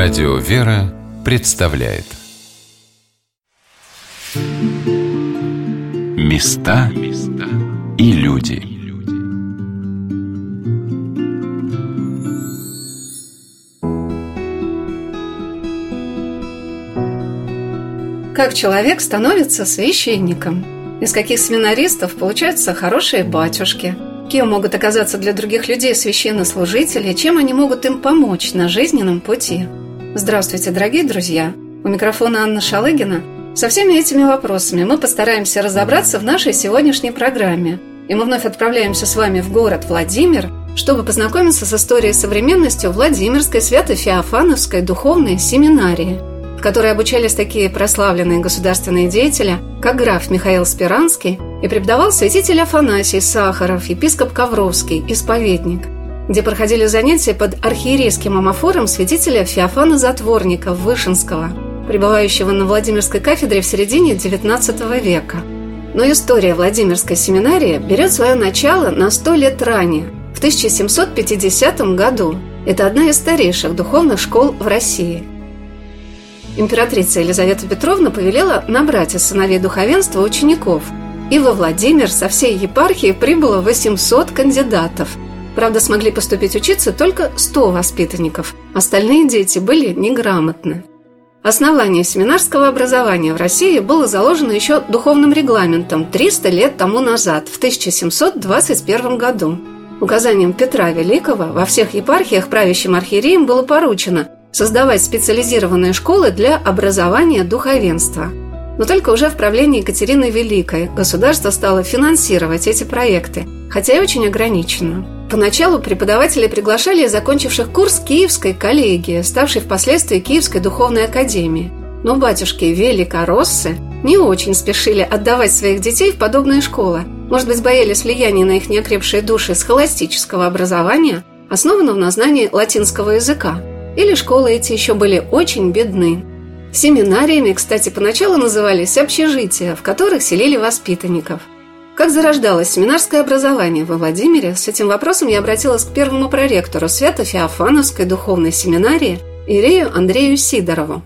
Радио «Вера» представляет Места и люди Как человек становится священником? Из каких семинаристов получаются хорошие батюшки – Кем могут оказаться для других людей священнослужители, чем они могут им помочь на жизненном пути? Здравствуйте, дорогие друзья! У микрофона Анна Шалыгина. Со всеми этими вопросами мы постараемся разобраться в нашей сегодняшней программе. И мы вновь отправляемся с вами в город Владимир, чтобы познакомиться с историей современностью Владимирской Свято-Феофановской духовной семинарии, в которой обучались такие прославленные государственные деятели, как граф Михаил Спиранский и преподавал святитель Афанасий Сахаров, епископ Ковровский, исповедник, где проходили занятия под архиерейским амофором святителя Феофана Затворника Вышинского, пребывающего на Владимирской кафедре в середине XIX века. Но история Владимирской семинарии берет свое начало на сто лет ранее, в 1750 году. Это одна из старейших духовных школ в России – императрица Елизавета Петровна повелела набрать из сыновей духовенства учеников, и во Владимир со всей епархии прибыло 800 кандидатов. Правда, смогли поступить учиться только 100 воспитанников. Остальные дети были неграмотны. Основание семинарского образования в России было заложено еще духовным регламентом 300 лет тому назад, в 1721 году. Указанием Петра Великого во всех епархиях правящим архиереям было поручено создавать специализированные школы для образования духовенства – но только уже в правлении Екатерины Великой государство стало финансировать эти проекты, хотя и очень ограниченно. Поначалу преподаватели приглашали закончивших курс Киевской коллегии, ставшей впоследствии Киевской духовной академии. Но батюшки Великороссы не очень спешили отдавать своих детей в подобные школы. Может быть, боялись влияния на их неокрепшие души схоластического образования, основанного на знании латинского языка. Или школы эти еще были очень бедны. Семинариями, кстати, поначалу назывались общежития, в которых селили воспитанников. Как зарождалось семинарское образование во Владимире, с этим вопросом я обратилась к первому проректору Свято-Феофановской духовной семинарии Ирею Андрею Сидорову.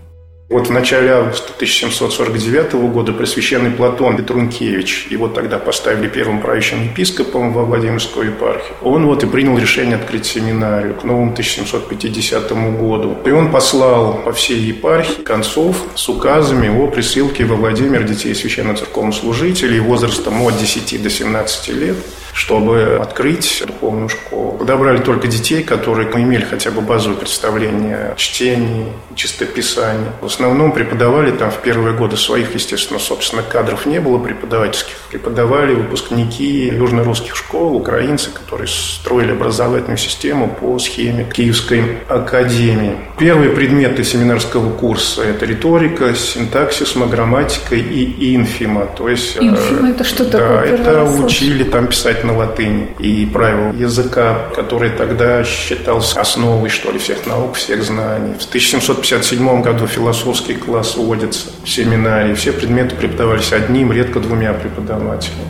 Вот в начале августа 1749 года Пресвященный Платон Петрункевич, его тогда поставили первым правящим епископом во Владимирскую епархию, он вот и принял решение открыть семинарию к новому 1750 году. И он послал по всей епархии концов с указами о присылке во Владимир детей священно-церковнослужителей возрастом от 10 до 17 лет чтобы открыть духовную школу. Подобрали только детей, которые имели хотя бы базовое представление о чтении, чистописании. В основном преподавали там в первые годы своих, естественно, собственно, кадров не было преподавательских. Преподавали выпускники южно-русских школ, украинцы, которые строили образовательную систему по схеме Киевской академии. Первые предметы семинарского курса – это риторика, синтаксис, грамматика и инфима. То есть, инфима – это что да, такое? это учили там писать на латыни. И правил языка, который тогда считался основой, что ли, всех наук, всех знаний. В 1757 году философский класс вводится в семинарии. Все предметы преподавались одним, редко двумя преподавателями.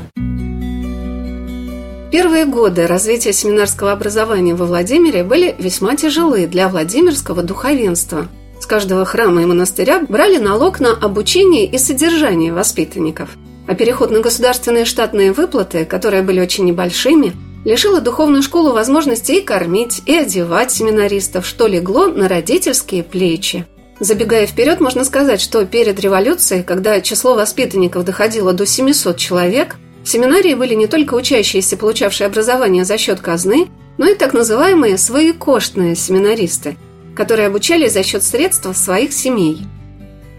Первые годы развития семинарского образования во Владимире были весьма тяжелы для Владимирского духовенства. С каждого храма и монастыря брали налог на обучение и содержание воспитанников – а переход на государственные штатные выплаты, которые были очень небольшими, лишила духовную школу возможности и кормить, и одевать семинаристов, что легло на родительские плечи. Забегая вперед, можно сказать, что перед революцией, когда число воспитанников доходило до 700 человек, в семинарии были не только учащиеся, получавшие образование за счет казны, но и так называемые своекоштные семинаристы, которые обучались за счет средств своих семей –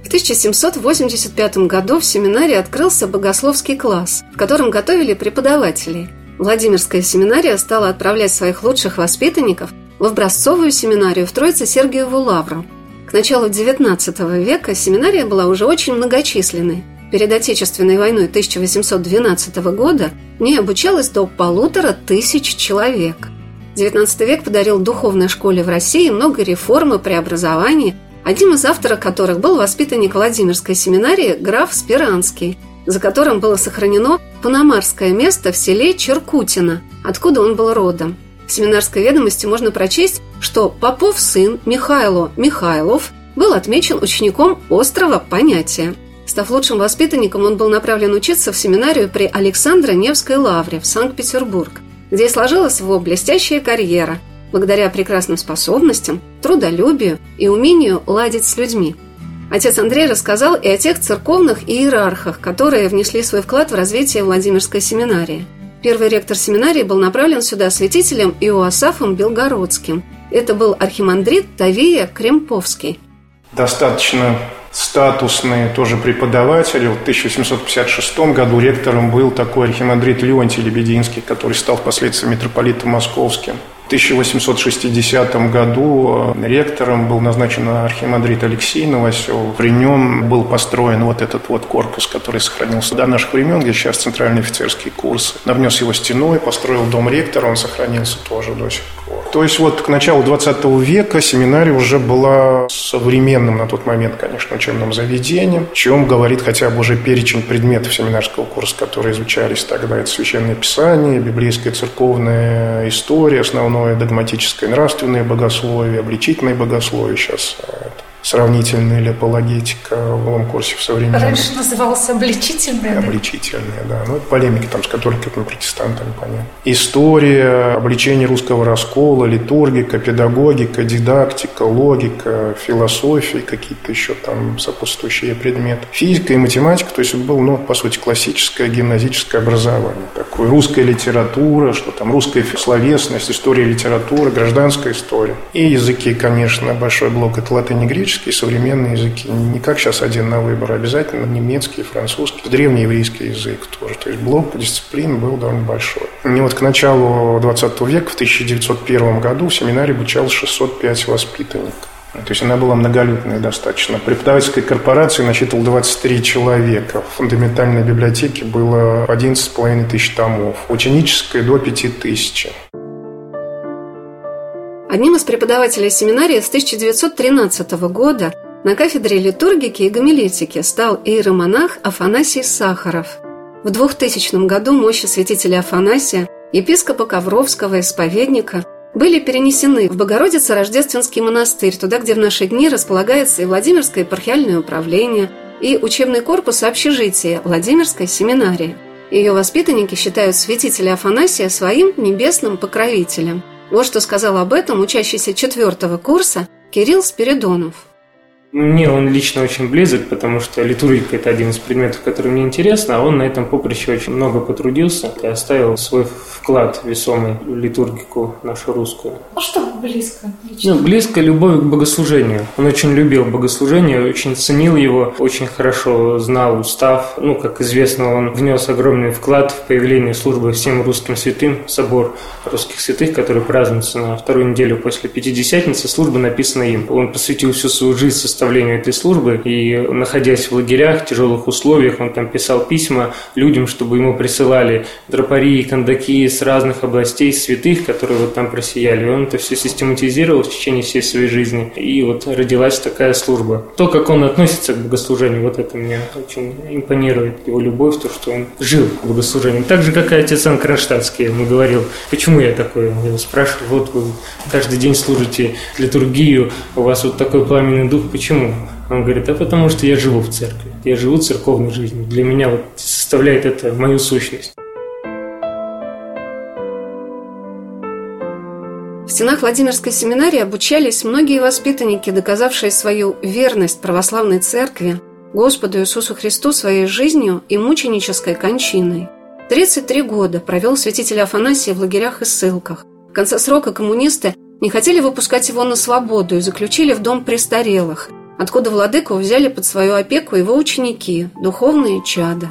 в 1785 году в семинарии открылся богословский класс, в котором готовили преподавателей. Владимирская семинария стала отправлять своих лучших воспитанников в образцовую семинарию в Троице-Сергиеву Лавру. К началу XIX века семинария была уже очень многочисленной. Перед Отечественной войной 1812 года в ней обучалось до полутора тысяч человек. XIX век подарил духовной школе в России много реформ и преобразований, одним из авторов которых был воспитанник Владимирской семинарии граф Спиранский, за которым было сохранено панамарское место в селе Черкутино, откуда он был родом. В семинарской ведомости можно прочесть, что Попов сын Михайло Михайлов был отмечен учеником острого понятия. Став лучшим воспитанником, он был направлен учиться в семинарию при Александре Невской лавре в Санкт-Петербург, где сложилась его блестящая карьера благодаря прекрасным способностям, трудолюбию и умению ладить с людьми. Отец Андрей рассказал и о тех церковных иерархах, которые внесли свой вклад в развитие Владимирской семинарии. Первый ректор семинарии был направлен сюда святителем Иоасафом Белгородским. Это был архимандрит Тавия Кремповский. Достаточно статусные тоже преподаватели. В 1856 году ректором был такой архимандрит Леонтий Лебединский, который стал впоследствии митрополитом московским. В 1860 году э, ректором был назначен архимандрит Алексей Новосел. При нем был построен вот этот вот корпус, который сохранился до наших времен, где сейчас центральные офицерские курсы. Навнес его стеной, построил дом ректора, он сохранился тоже до сих пор. То есть вот к началу 20 века семинария уже была современным на тот момент, конечно, учебным заведением, чем говорит хотя бы уже перечень предметов семинарского курса, которые изучались тогда. Это священное писание, библейская церковная история, основное догматическое нравственное богословие, обличительное богословие сейчас э, сравнительная или апологетика в новом курсе в современном. Раньше назывался обличительная. Обличительная, да. Ну, это полемики там с католиками, протестантами, понятно. История, обличение русского раскола, литургика, педагогика, дидактика, логика, философия, какие-то еще там сопутствующие предметы. Физика и математика, то есть это было, ну, по сути, классическое гимназическое образование. Такое русская литература, что там русская словесность, история литературы, гражданская история. И языки, конечно, большой блок – это латынь и греческий классические современные языки. Не как сейчас один на выбор, а обязательно немецкий, французский, древнееврейский язык тоже. То есть блок дисциплин был довольно большой. И вот к началу 20 века, в 1901 году, в семинаре обучалось 605 воспитанников. То есть она была многолюдная достаточно. Преподавательской корпорации насчитывал 23 человека. В фундаментальной библиотеке было 11,5 тысяч томов. Ученической до 5 тысяч. Одним из преподавателей семинарии с 1913 года на кафедре литургики и гомилетики стал иеромонах Афанасий Сахаров. В 2000 году мощи святителя Афанасия, епископа Ковровского, исповедника, были перенесены в Богородице-Рождественский монастырь, туда, где в наши дни располагается и Владимирское епархиальное управление, и учебный корпус общежития Владимирской семинарии. Ее воспитанники считают святителя Афанасия своим небесным покровителем – вот что сказал об этом учащийся четвертого курса Кирилл Спиридонов. Мне он лично очень близок, потому что литургика – это один из предметов, который мне интересно, а он на этом поприще очень много потрудился и оставил свой вклад весомый в литургику нашу русскую. А что близко лично? Ну, близко любовь к богослужению. Он очень любил богослужение, очень ценил его, очень хорошо знал устав. Ну, как известно, он внес огромный вклад в появление службы всем русским святым, собор русских святых, который празднуется на вторую неделю после Пятидесятницы, служба написана им. Он посвятил всю свою жизнь составлению составлению этой службы. И находясь в лагерях, в тяжелых условиях, он там писал письма людям, чтобы ему присылали тропари и кондаки с разных областей святых, которые вот там просияли. И он это все систематизировал в течение всей своей жизни. И вот родилась такая служба. То, как он относится к богослужению, вот это мне очень импонирует. Его любовь, то, что он жил в богослужении. Так же, как и отец Ан Кронштадтский ему говорил, почему я такой? Он его спрашивал, вот вы каждый день служите литургию, у вас вот такой пламенный дух, почему? Почему? Он говорит, а потому что я живу в церкви, я живу церковной жизнью. Для меня вот составляет это мою сущность. В стенах Владимирской семинарии обучались многие воспитанники, доказавшие свою верность православной церкви, Господу Иисусу Христу своей жизнью и мученической кончиной. 33 года провел святитель Афанасий в лагерях и ссылках. В конце срока коммунисты не хотели выпускать его на свободу и заключили в дом престарелых – откуда владыку взяли под свою опеку его ученики, духовные чада.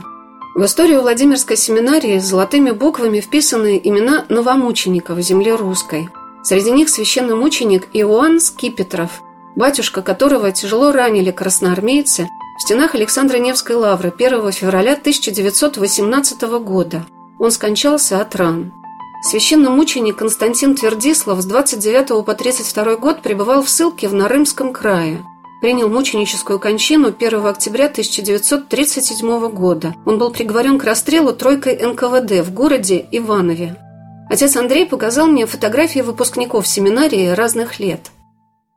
В историю Владимирской семинарии золотыми буквами вписаны имена новомучеников земли русской. Среди них священномученик Иоанн Скипетров, батюшка которого тяжело ранили красноармейцы в стенах Александра Невской лавры 1 февраля 1918 года. Он скончался от ран. Священномученик Константин Твердислав с 29 по 32 год пребывал в ссылке в Нарымском крае – принял мученическую кончину 1 октября 1937 года. Он был приговорен к расстрелу тройкой НКВД в городе Иванове. Отец Андрей показал мне фотографии выпускников семинарии разных лет –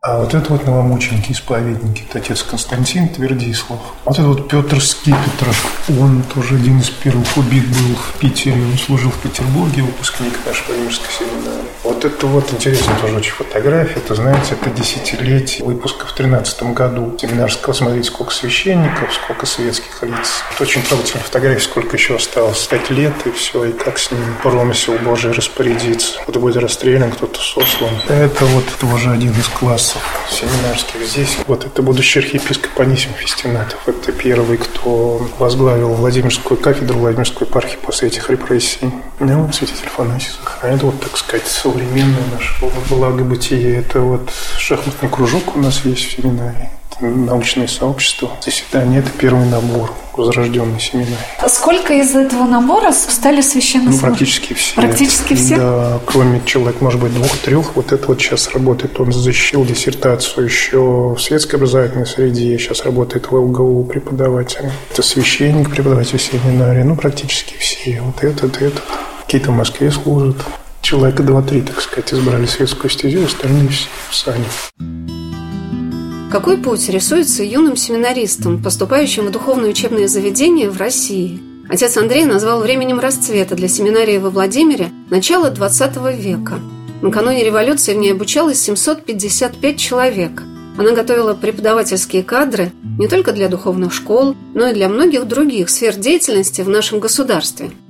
а вот это вот новомученики-исповедники, это отец Константин Твердислав. Вот это вот Петр Скипетров, он тоже один из первых убит был в Питере, он служил в Петербурге, выпускник нашего Владимирской семинарии. Вот это вот интересная тоже очень фотография, это, знаете, это десятилетие выпуска в тринадцатом году семинарского. Смотрите, сколько священников, сколько светских лиц. Это очень трогательная фотография, сколько еще осталось, пять лет и все, и как с ним промысел Божий распорядиться. Кто-то будет расстрелян, кто-то сослан. Это вот тоже один из классов семинарских здесь. Вот это будущий архиепископ Анисим Фестинатов. Это первый, кто возглавил Владимирскую кафедру Владимирской епархии после этих репрессий. Ну, святитель Фанасий сохраняет вот, так сказать, современное наше благобытие. Это вот шахматный кружок у нас есть в семинарии научное сообщество. Заседание – это первый набор возрожденной семинарии. А сколько из этого набора стали священнослужителями? Ну, практически все. Практически все? Да, кроме человек, может быть, двух-трех. Вот это вот сейчас работает. Он защитил диссертацию еще в светской образовательной среде. Сейчас работает в ЛГУ преподавателем. Это священник, преподаватель семинарии. Ну, практически все. Вот этот, этот. Какие-то в Москве служат. Человека два-три, так сказать, избрали светскую стезю, остальные все в. Какой путь рисуется юным семинаристам, поступающим в духовное учебное заведение в России? Отец Андрей назвал временем расцвета для семинарии во Владимире начало XX века. Накануне революции в ней обучалось 755 человек. Она готовила преподавательские кадры не только для духовных школ, но и для многих других сфер деятельности в нашем государстве –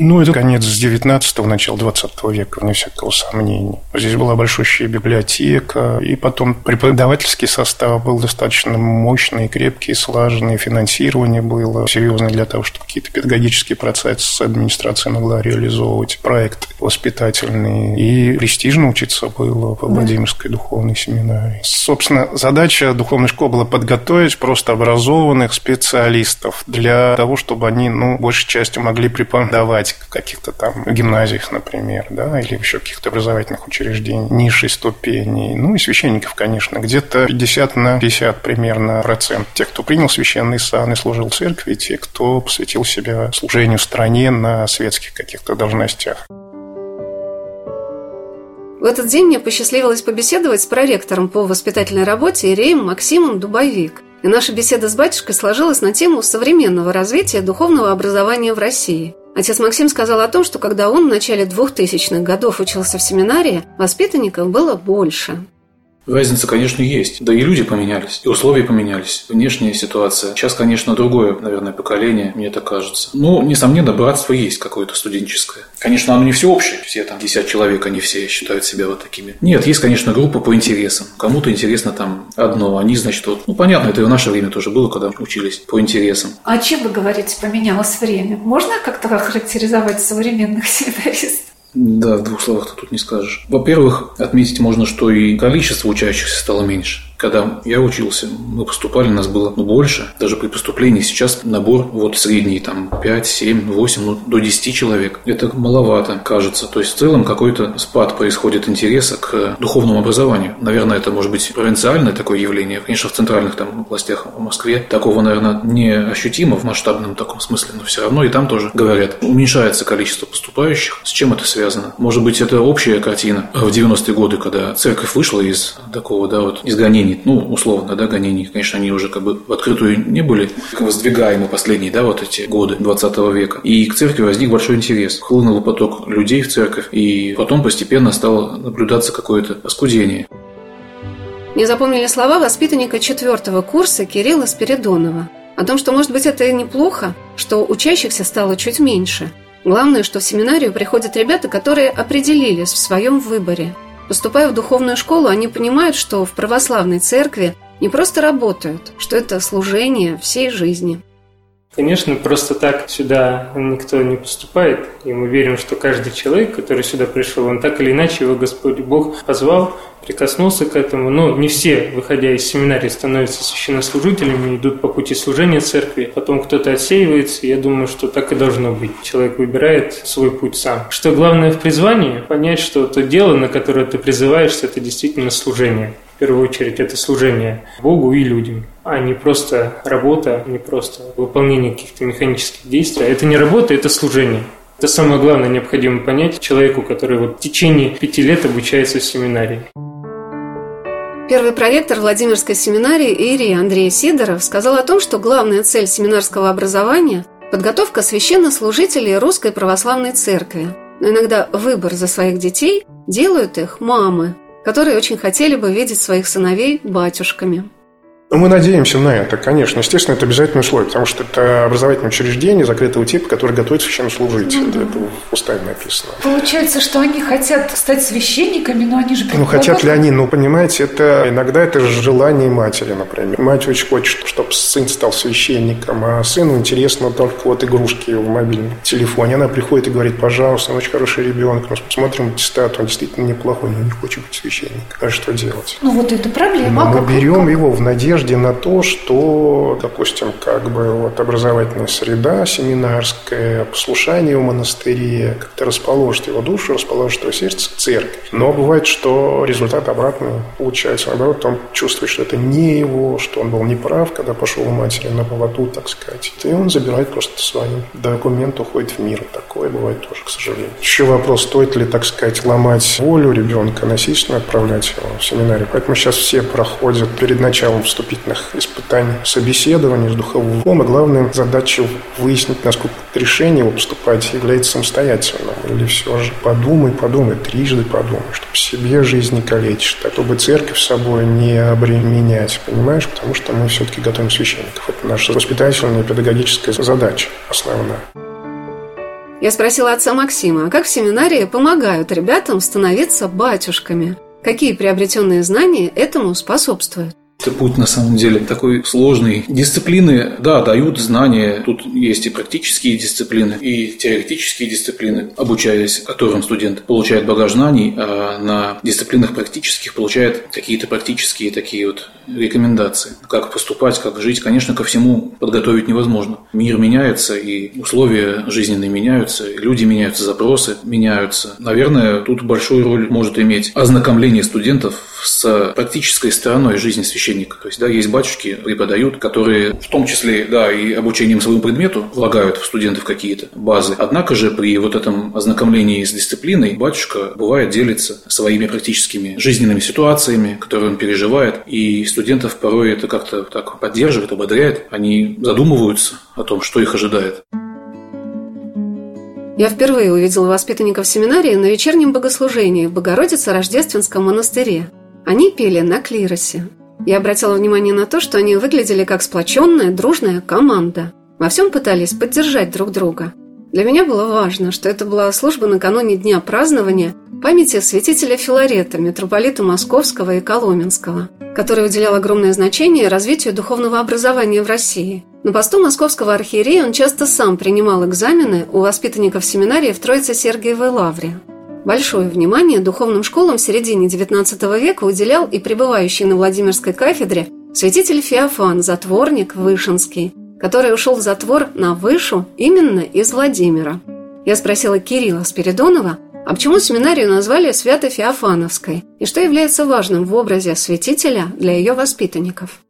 ну, это конец 19-го, начало 20 века, вне всякого сомнения. Здесь была большущая библиотека, и потом преподавательский состав был достаточно мощный, крепкий, слаженный, финансирование было серьезное для того, чтобы какие-то педагогические процессы администрация могла реализовывать, проект воспитательный, и престижно учиться было в Владимирской духовной семинарии. Собственно, задача духовной школы была подготовить просто образованных специалистов для того, чтобы они, ну, большей частью могли преподавать в каких-то там гимназиях, например, да, или еще каких-то образовательных учреждений низшей ступени. Ну и священников, конечно, где-то 50 на 50 примерно процент. Тех, кто принял священный сан и служил в церкви, те, кто посвятил себя служению стране на светских каких-то должностях. В этот день мне посчастливилось побеседовать с проректором по воспитательной работе Иреем Максимом Дубовик. И наша беседа с батюшкой сложилась на тему современного развития духовного образования в России. Отец Максим сказал о том, что когда он в начале 2000-х годов учился в семинарии, воспитанников было больше. Разница, конечно, есть. Да и люди поменялись, и условия поменялись, внешняя ситуация. Сейчас, конечно, другое, наверное, поколение, мне так кажется. Но, несомненно, братство есть какое-то студенческое. Конечно, оно не всеобщее. Все там 50 человек, они все считают себя вот такими. Нет, есть, конечно, группа по интересам. Кому-то интересно там одно, они, значит, вот, ну, понятно, это и в наше время тоже было, когда учились по интересам. А чем вы говорите, поменялось время? Можно как-то охарактеризовать современных семинаристов? Да, в двух словах тут не скажешь. Во-первых, отметить можно, что и количество учащихся стало меньше. Когда я учился, мы поступали, нас было ну, больше. Даже при поступлении сейчас набор вот средний, там 5, 7, 8, ну, до 10 человек. Это маловато, кажется. То есть в целом какой-то спад происходит интереса к духовному образованию. Наверное, это может быть провинциальное такое явление. Конечно, в центральных там областях в Москве такого, наверное, не ощутимо в масштабном таком смысле, но все равно и там тоже говорят, уменьшается количество поступающих. С чем это связано? Может быть, это общая картина в 90-е годы, когда церковь вышла из такого, да, вот изгонения гонений, ну, условно, да, гонений, конечно, они уже как бы в открытую не были воздвигаемы последние, да, вот эти годы 20 века. И к церкви возник большой интерес. Хлынул поток людей в церковь, и потом постепенно стало наблюдаться какое-то оскудение. Не запомнили слова воспитанника четвертого курса Кирилла Спиридонова о том, что, может быть, это и неплохо, что учащихся стало чуть меньше. Главное, что в семинарию приходят ребята, которые определились в своем выборе – Поступая в духовную школу, они понимают, что в православной церкви не просто работают, что это служение всей жизни. Конечно, просто так сюда никто не поступает, и мы верим, что каждый человек, который сюда пришел, он так или иначе его Господь Бог позвал, прикоснулся к этому. Но не все, выходя из семинарии, становятся священнослужителями, идут по пути служения церкви, потом кто-то отсеивается, я думаю, что так и должно быть. Человек выбирает свой путь сам. Что главное в призвании? Понять, что то дело, на которое ты призываешься, это действительно служение в первую очередь это служение Богу и людям, а не просто работа, не просто выполнение каких-то механических действий. Это не работа, это служение. Это самое главное необходимо понять человеку, который вот в течение пяти лет обучается в семинарии. Первый проректор Владимирской семинарии Ирий Андрей Сидоров сказал о том, что главная цель семинарского образования – подготовка священнослужителей Русской Православной Церкви. Но иногда выбор за своих детей делают их мамы, которые очень хотели бы видеть своих сыновей батюшками. Ну, мы надеемся на это, конечно. Естественно, это обязательное условие, потому что это образовательное учреждение закрытого типа, которое готовит священнослужителей. Ну, да. Это в уставе написано. Получается, что они хотят стать священниками, но они же Ну, хотят ли они? Ну, понимаете, это иногда это желание матери, например. Мать очень хочет, чтобы сын стал священником, а сыну интересно только вот игрушки в мобильном телефоне. Она приходит и говорит, пожалуйста, он очень хороший ребенок, мы смотрим аттестат, он действительно неплохой, но не хочет быть священником. А что делать? Ну, вот это проблема. Но мы берем его в надежде надежде на то, что, допустим, как бы вот образовательная среда семинарская, послушание в монастыре как-то расположит его душу, расположит его сердце к церкви. Но бывает, что результат обратный получается. Наоборот, он чувствует, что это не его, что он был неправ, когда пошел у матери на поводу, так сказать. И он забирает просто свои документы, уходит в мир. Такое бывает тоже, к сожалению. Еще вопрос, стоит ли, так сказать, ломать волю ребенка, насильственно отправлять его в семинарий. Поэтому сейчас все проходят перед началом вступления вступительных испытаний, собеседований с духовным. А главная задача выяснить, насколько решение поступать является самостоятельным. Или все же подумай, подумай, трижды подумай, чтобы себе жизнь не калечить, чтобы церковь с собой не обременять, понимаешь? Потому что мы все-таки готовим священников. Это наша воспитательная и педагогическая задача основная. Я спросила отца Максима, а как в семинарии помогают ребятам становиться батюшками? Какие приобретенные знания этому способствуют? Это путь на самом деле такой сложный. Дисциплины, да, дают знания. Тут есть и практические дисциплины, и теоретические дисциплины, обучаясь которым студент получает багаж знаний, а на дисциплинах практических получает какие-то практические такие вот рекомендации. Как поступать, как жить. Конечно, ко всему подготовить невозможно. Мир меняется, и условия жизненные меняются, и люди меняются, запросы меняются. Наверное, тут большую роль может иметь ознакомление студентов с практической стороной жизни священника священника. То есть, да, есть батюшки, преподают, которые в том числе, да, и обучением своему предмету влагают в студентов какие-то базы. Однако же при вот этом ознакомлении с дисциплиной батюшка бывает делится своими практическими жизненными ситуациями, которые он переживает, и студентов порой это как-то так поддерживает, ободряет. Они задумываются о том, что их ожидает. Я впервые увидела воспитанников семинарии на вечернем богослужении в Богородице-Рождественском монастыре. Они пели на клиросе. Я обратила внимание на то, что они выглядели как сплоченная, дружная команда. Во всем пытались поддержать друг друга. Для меня было важно, что это была служба накануне дня празднования памяти святителя Филарета, митрополита Московского и Коломенского, который уделял огромное значение развитию духовного образования в России. На посту московского архиерея он часто сам принимал экзамены у воспитанников семинарии в Троице-Сергиевой Лавре. Большое внимание духовным школам в середине XIX века уделял и пребывающий на Владимирской кафедре святитель Феофан, затворник Вышинский, который ушел в затвор на Вышу именно из Владимира. Я спросила Кирилла Спиридонова, а почему семинарию назвали Свято-Феофановской и что является важным в образе святителя для ее воспитанников?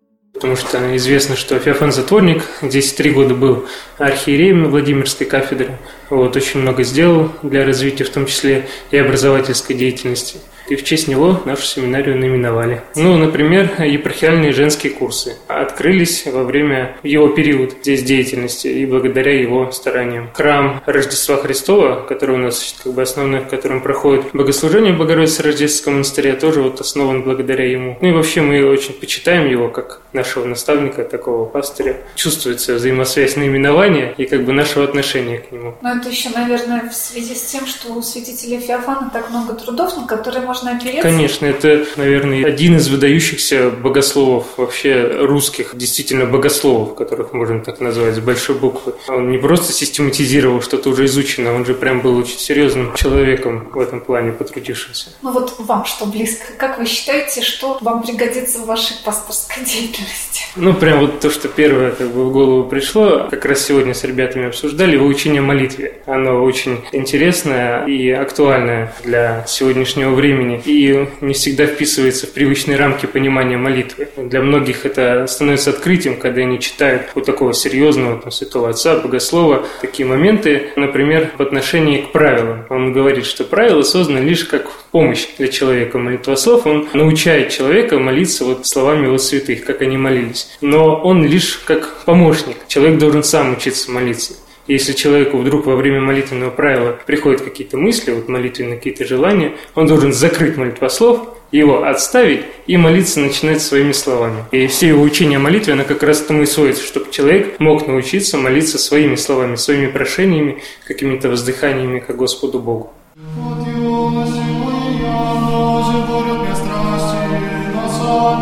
Потому что известно, что Феофан Затворник 10-3 года был архиереем Владимирской кафедры, вот, очень много сделал для развития, в том числе и образовательской деятельности и в честь него нашу семинарию наименовали. Ну, например, епархиальные женские курсы открылись во время его период здесь деятельности и благодаря его стараниям. Храм Рождества Христова, который у нас как бы основной, в котором проходит богослужение в Богородице Рождественском монастыре, тоже вот основан благодаря ему. Ну и вообще мы очень почитаем его как нашего наставника, такого пастыря. Чувствуется взаимосвязь наименования и как бы нашего отношения к нему. Но это еще, наверное, в связи с тем, что у святителя Феофана так много трудов, на которые можно можно опереться? Конечно, это, наверное, один из выдающихся богословов вообще русских, действительно богословов, которых можно так назвать, с большой буквы. Он не просто систематизировал что-то уже изученное, он же прям был очень серьезным человеком в этом плане, потрудившимся. Ну вот вам что близко? Как вы считаете, что вам пригодится в вашей пасторской деятельности? Ну, прям вот то, что первое как бы в голову пришло, как раз сегодня с ребятами обсуждали, выучение молитве. Оно очень интересное и актуальное для сегодняшнего времени времени и не всегда вписывается в привычные рамки понимания молитвы. Для многих это становится открытием, когда они читают у такого серьезного там, святого отца, богослова, такие моменты, например, в отношении к правилам. Он говорит, что правила созданы лишь как помощь для человека. Молитвослов, он научает человека молиться вот словами вот святых, как они молились. Но он лишь как помощник. Человек должен сам учиться молиться. Если человеку вдруг во время молитвенного правила приходят какие-то мысли, вот молитвенные какие-то желания, он должен закрыть молитвослов, его отставить и молиться начинать своими словами. И все его учения о молитве, она как раз тому и сводится, чтобы человек мог научиться молиться своими словами, своими прошениями, какими-то воздыханиями к Господу Богу.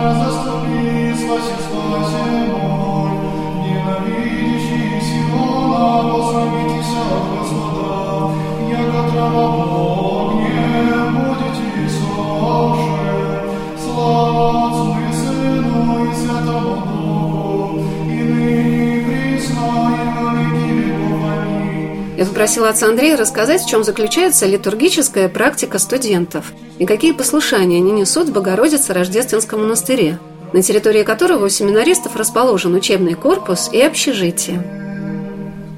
Я попросила отца Андрея рассказать, в чем заключается литургическая практика студентов и какие послушания они несут в Богородице Рождественском монастыре, на территории которого у семинаристов расположен учебный корпус и общежитие.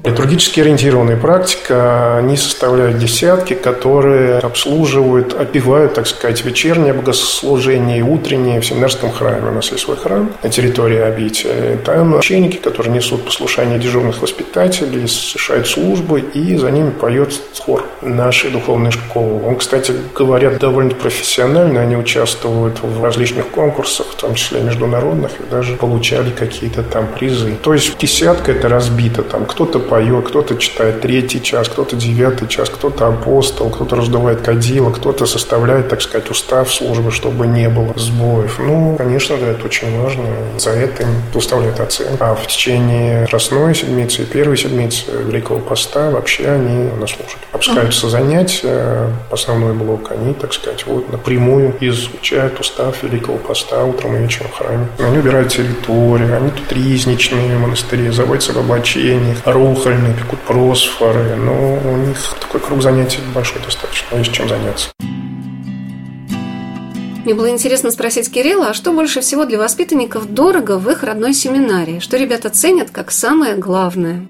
Литургически ориентированная практика, они составляют десятки, которые обслуживают, опивают, так сказать, вечернее богослужение утреннее в семинарском храме. У нас есть свой храм на территории обители. Там ученики, которые несут послушание дежурных воспитателей, совершают службы, и за ними поет хор нашей духовной школы. Он, кстати говоря, довольно профессионально, они участвуют в различных конкурсах, в том числе международных, и даже получали какие-то там призы. То есть десятка это разбито, там кто-то поет, кто-то читает третий час, кто-то девятый час, кто-то апостол, кто-то раздувает кадила, кто-то составляет, так сказать, устав службы, чтобы не было сбоев. Ну, конечно, да, это очень важно. За это им выставляют оценку. А в течение Красной седмицы и Первой седмицы Великого Поста вообще они у нас служат. Опускаются занятия, основной блок, они, так сказать, вот напрямую изучают устав Великого Поста утром и вечером в храме. Они убирают территорию, они тут ризничные монастыри, заводятся в облачениях, рух кухонные, пекут просфоры, но у них такой круг занятий большой достаточно, есть чем заняться. Мне было интересно спросить Кирилла, а что больше всего для воспитанников дорого в их родной семинарии? Что ребята ценят как самое главное?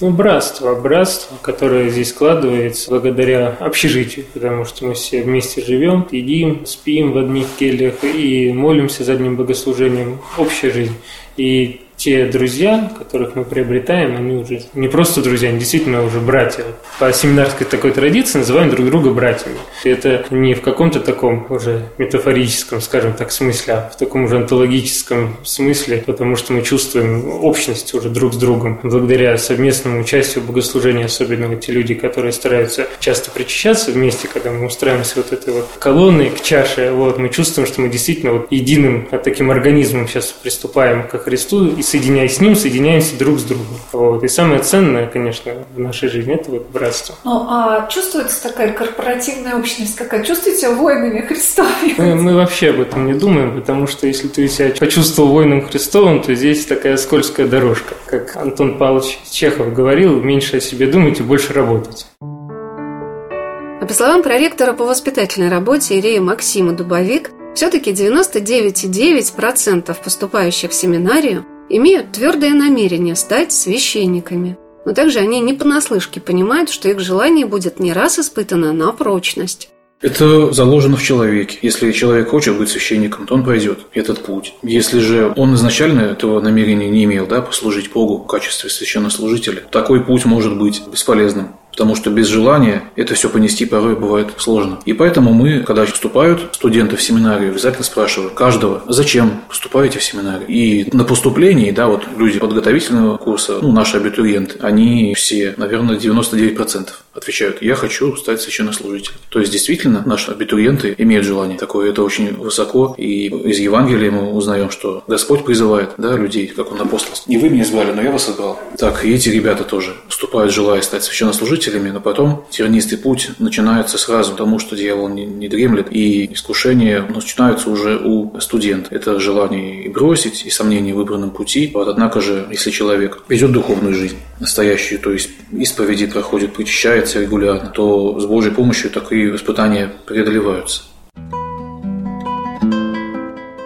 Ну, братство, братство, которое здесь складывается благодаря общежитию, потому что мы все вместе живем, едим, спим в одних кельях и молимся за одним богослужением. Общая жизнь. И те друзья, которых мы приобретаем, они уже не просто друзья, они действительно уже братья. По семинарской такой традиции называем друг друга братьями. И это не в каком-то таком уже метафорическом, скажем так, смысле, а в таком уже онтологическом смысле, потому что мы чувствуем общность уже друг с другом. Благодаря совместному участию в богослужении, особенно вот те люди, которые стараются часто причащаться вместе, когда мы устраиваемся вот этой вот колонной к чаше, вот, мы чувствуем, что мы действительно вот единым таким организмом сейчас приступаем ко Христу и соединяясь с ним, соединяемся друг с другом. Вот. И самое ценное, конечно, в нашей жизни – это вот братство. Ну, а чувствуется такая корпоративная общность какая? Чувствуете воинами Христовыми? Мы, мы вообще об этом не думаем, потому что если ты себя почувствовал воином Христовым, то здесь такая скользкая дорожка. Как Антон Павлович Чехов говорил, меньше о себе думайте, больше работайте. А по словам проректора по воспитательной работе Ирея Максима Дубовик, все-таки 99,9% поступающих в семинарию имеют твердое намерение стать священниками. Но также они не понаслышке понимают, что их желание будет не раз испытано на прочность. Это заложено в человеке. Если человек хочет быть священником, то он пойдет этот путь. Если же он изначально этого намерения не имел, да, послужить Богу в качестве священнослужителя, такой путь может быть бесполезным потому что без желания это все понести порой бывает сложно. И поэтому мы, когда вступают студенты в семинарию, обязательно спрашивают каждого, зачем поступаете в семинарию. И на поступлении, да, вот люди подготовительного курса, ну, наши абитуриенты, они все, наверное, 99% отвечают, я хочу стать священнослужителем. То есть, действительно, наши абитуриенты имеют желание такое, это очень высоко, и из Евангелия мы узнаем, что Господь призывает, да, людей, как Он апостол. Не вы меня избрали, но я вас избрал. Так, и эти ребята тоже вступают, желая стать священнослужителем, служителями, но потом тернистый путь начинается сразу, потому что дьявол не, не дремлет, и искушения начинаются уже у студента. Это желание и бросить, и сомнение в выбранном пути. Вот, однако же, если человек ведет духовную жизнь, настоящую, то есть исповеди проходит, причащается регулярно, то с Божьей помощью такие испытания преодолеваются.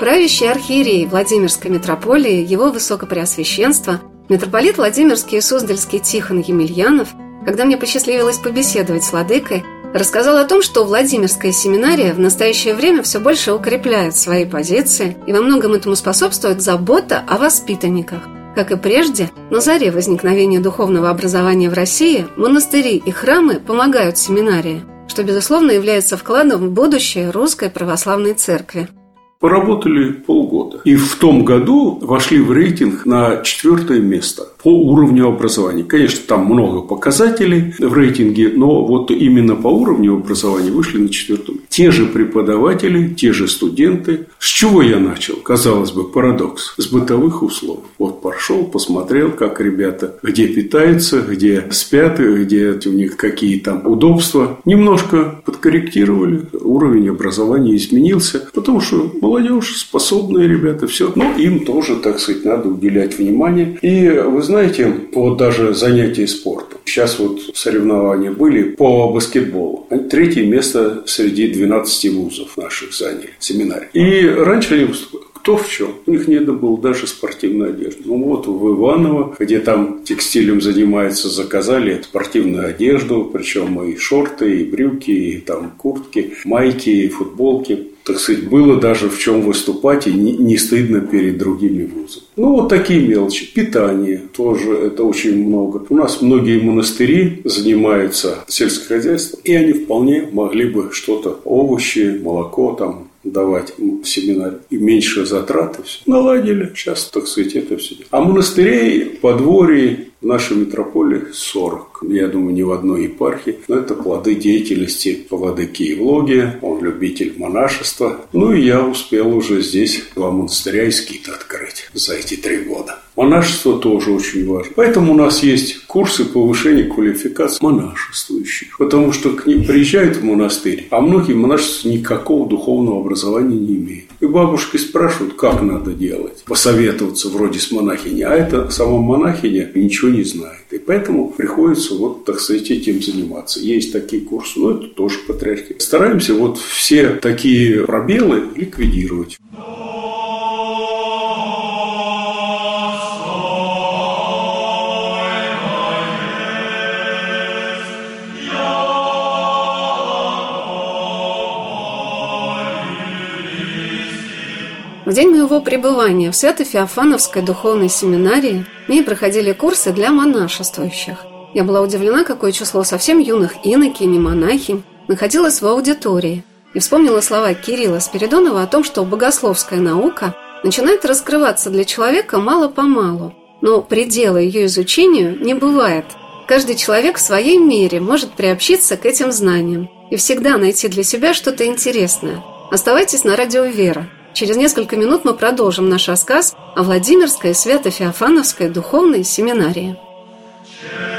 Правящий архиерей Владимирской митрополии, его высокопреосвященство, митрополит Владимирский и Суздальский Тихон Емельянов, когда мне посчастливилось побеседовать с Ладыкой, рассказал о том, что Владимирская семинария в настоящее время все больше укрепляет свои позиции, и во многом этому способствует забота о воспитанниках. Как и прежде, на заре возникновения духовного образования в России монастыри и храмы помогают семинарии, что, безусловно, является вкладом в будущее русской православной церкви. Поработали полгода. И в том году вошли в рейтинг на четвертое место по уровню образования. Конечно, там много показателей в рейтинге, но вот именно по уровню образования вышли на четвертом. Те же преподаватели, те же студенты. С чего я начал? Казалось бы, парадокс. С бытовых условий. Вот пошел, посмотрел, как ребята где питаются, где спят, где у них какие там удобства. Немножко подкорректировали, уровень образования изменился, потому что молодежь, способные ребята, все. Но им тоже, так сказать, надо уделять внимание. И вы знаете, вот даже занятия спортом. Сейчас вот соревнования были по баскетболу. Третье место среди 12 вузов наших заняли, семинаре. И раньше они выступали кто в чем. У них не было даже спортивной одежды. Ну вот в Иваново, где там текстилем занимаются, заказали спортивную одежду, причем и шорты, и брюки, и там куртки, майки, и футболки так сказать, было даже в чем выступать и не, стыдно перед другими вузами. Ну, вот такие мелочи. Питание тоже это очень много. У нас многие монастыри занимаются сельским хозяйством, и они вполне могли бы что-то, овощи, молоко там, давать в семинаре. И меньше затраты все. Наладили. Сейчас, так сказать, это все. А монастырей, подворий в нашей метрополии 40. Я думаю, ни в одной епархии. Но это плоды деятельности владыки Евлогия. Он любитель монашества. Ну и я успел уже здесь два монастыря и скит открыть за эти три года. Монашество тоже очень важно. Поэтому у нас есть курсы повышения квалификации монашествующих. Потому что к ним приезжают в монастырь, а многие монашества никакого духовного образования не имеют. И бабушки спрашивают, как надо делать. Посоветоваться вроде с монахиней. А это сама монахиня ничего не знает. И поэтому приходится вот, так сказать, этим заниматься. Есть такие курсы, но это тоже патриархия. Стараемся вот все такие пробелы ликвидировать. В день моего пребывания в Свято-Феофановской духовной семинарии мне проходили курсы для монашествующих. Я была удивлена, какое число совсем юных инокинь и монахинь находилось в аудитории и вспомнила слова Кирилла Спиридонова о том, что богословская наука начинает раскрываться для человека мало-помалу, но предела ее изучению не бывает. Каждый человек в своей мере может приобщиться к этим знаниям и всегда найти для себя что-то интересное. Оставайтесь на радио «Вера». Через несколько минут мы продолжим наш рассказ о Владимирской Свято-Феофановской духовной семинарии. Места